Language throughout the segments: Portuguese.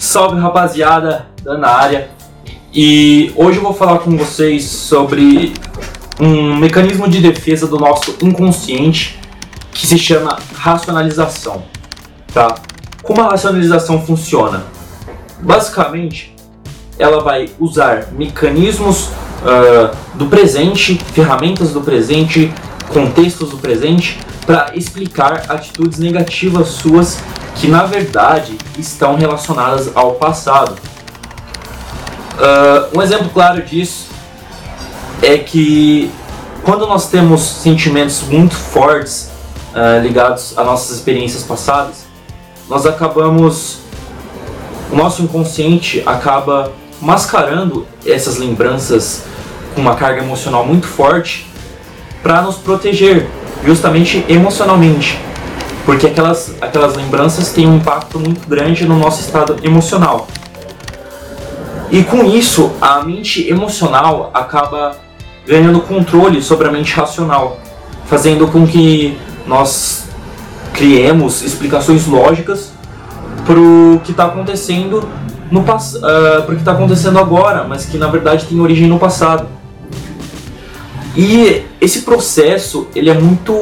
Salve rapaziada, da área. E hoje eu vou falar com vocês sobre um mecanismo de defesa do nosso inconsciente que se chama racionalização, tá? Como a racionalização funciona? Basicamente, ela vai usar mecanismos uh, do presente, ferramentas do presente, contextos do presente para explicar atitudes negativas suas que na verdade estão relacionadas ao passado. Uh, um exemplo claro disso é que quando nós temos sentimentos muito fortes uh, ligados a nossas experiências passadas, nós acabamos, o nosso inconsciente acaba mascarando essas lembranças com uma carga emocional muito forte para nos proteger, justamente emocionalmente porque aquelas, aquelas lembranças têm um impacto muito grande no nosso estado emocional. E com isso, a mente emocional acaba ganhando controle sobre a mente racional, fazendo com que nós criemos explicações lógicas para o que está acontecendo no uh, para o que está acontecendo agora, mas que na verdade tem origem no passado. E esse processo ele é muito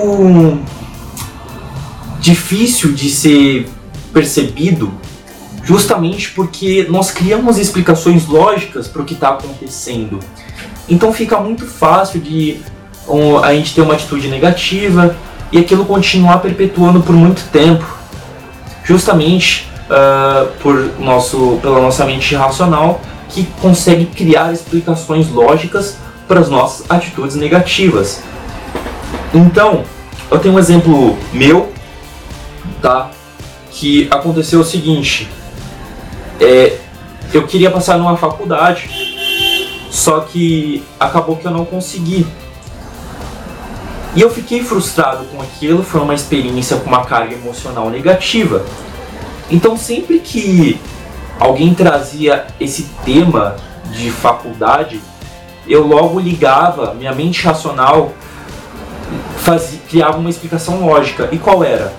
difícil de ser percebido justamente porque nós criamos explicações lógicas para o que está acontecendo. Então fica muito fácil de um, a gente ter uma atitude negativa e aquilo continuar perpetuando por muito tempo, justamente uh, por nosso, pela nossa mente racional que consegue criar explicações lógicas para as nossas atitudes negativas. Então, eu tenho um exemplo meu tá? Que aconteceu o seguinte, é, eu queria passar numa faculdade, só que acabou que eu não consegui. E eu fiquei frustrado com aquilo, foi uma experiência com uma carga emocional negativa. Então sempre que alguém trazia esse tema de faculdade, eu logo ligava, minha mente racional fazia, criava uma explicação lógica. E qual era?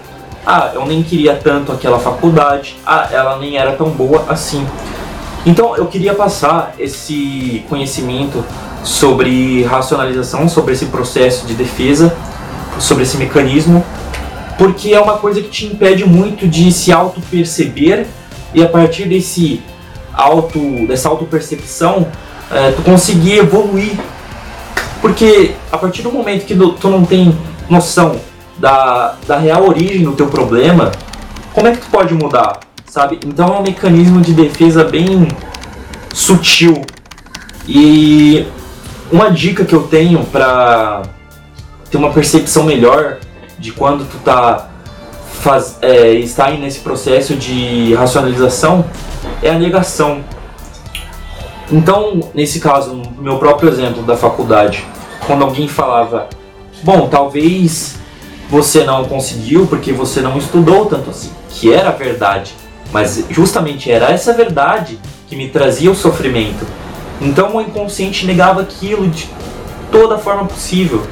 Ah, eu nem queria tanto aquela faculdade. Ah, ela nem era tão boa assim. Então eu queria passar esse conhecimento sobre racionalização, sobre esse processo de defesa, sobre esse mecanismo, porque é uma coisa que te impede muito de se auto-perceber e a partir desse auto, dessa auto-percepção, é, tu conseguir evoluir. Porque a partir do momento que tu não tem noção da, da real origem do teu problema, como é que tu pode mudar, sabe? Então é um mecanismo de defesa bem sutil. E uma dica que eu tenho para ter uma percepção melhor de quando tu tá faz, é, está nesse processo de racionalização é a negação. Então, nesse caso, no meu próprio exemplo da faculdade, quando alguém falava, bom, talvez você não conseguiu porque você não estudou tanto assim, que era verdade. Mas justamente era essa verdade que me trazia o sofrimento. Então o inconsciente negava aquilo de toda forma possível,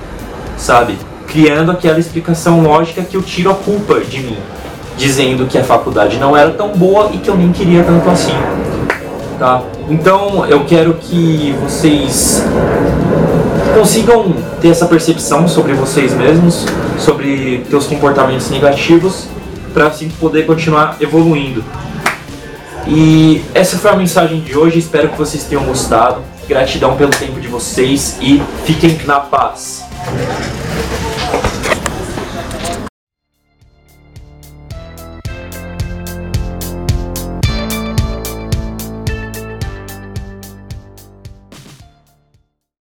sabe? Criando aquela explicação lógica que eu tiro a culpa de mim, dizendo que a faculdade não era tão boa e que eu nem queria tanto assim. Tá? Então eu quero que vocês consigam ter essa percepção sobre vocês mesmos, sobre teus comportamentos negativos, para assim poder continuar evoluindo. E essa foi a mensagem de hoje, espero que vocês tenham gostado. Gratidão pelo tempo de vocês e fiquem na paz.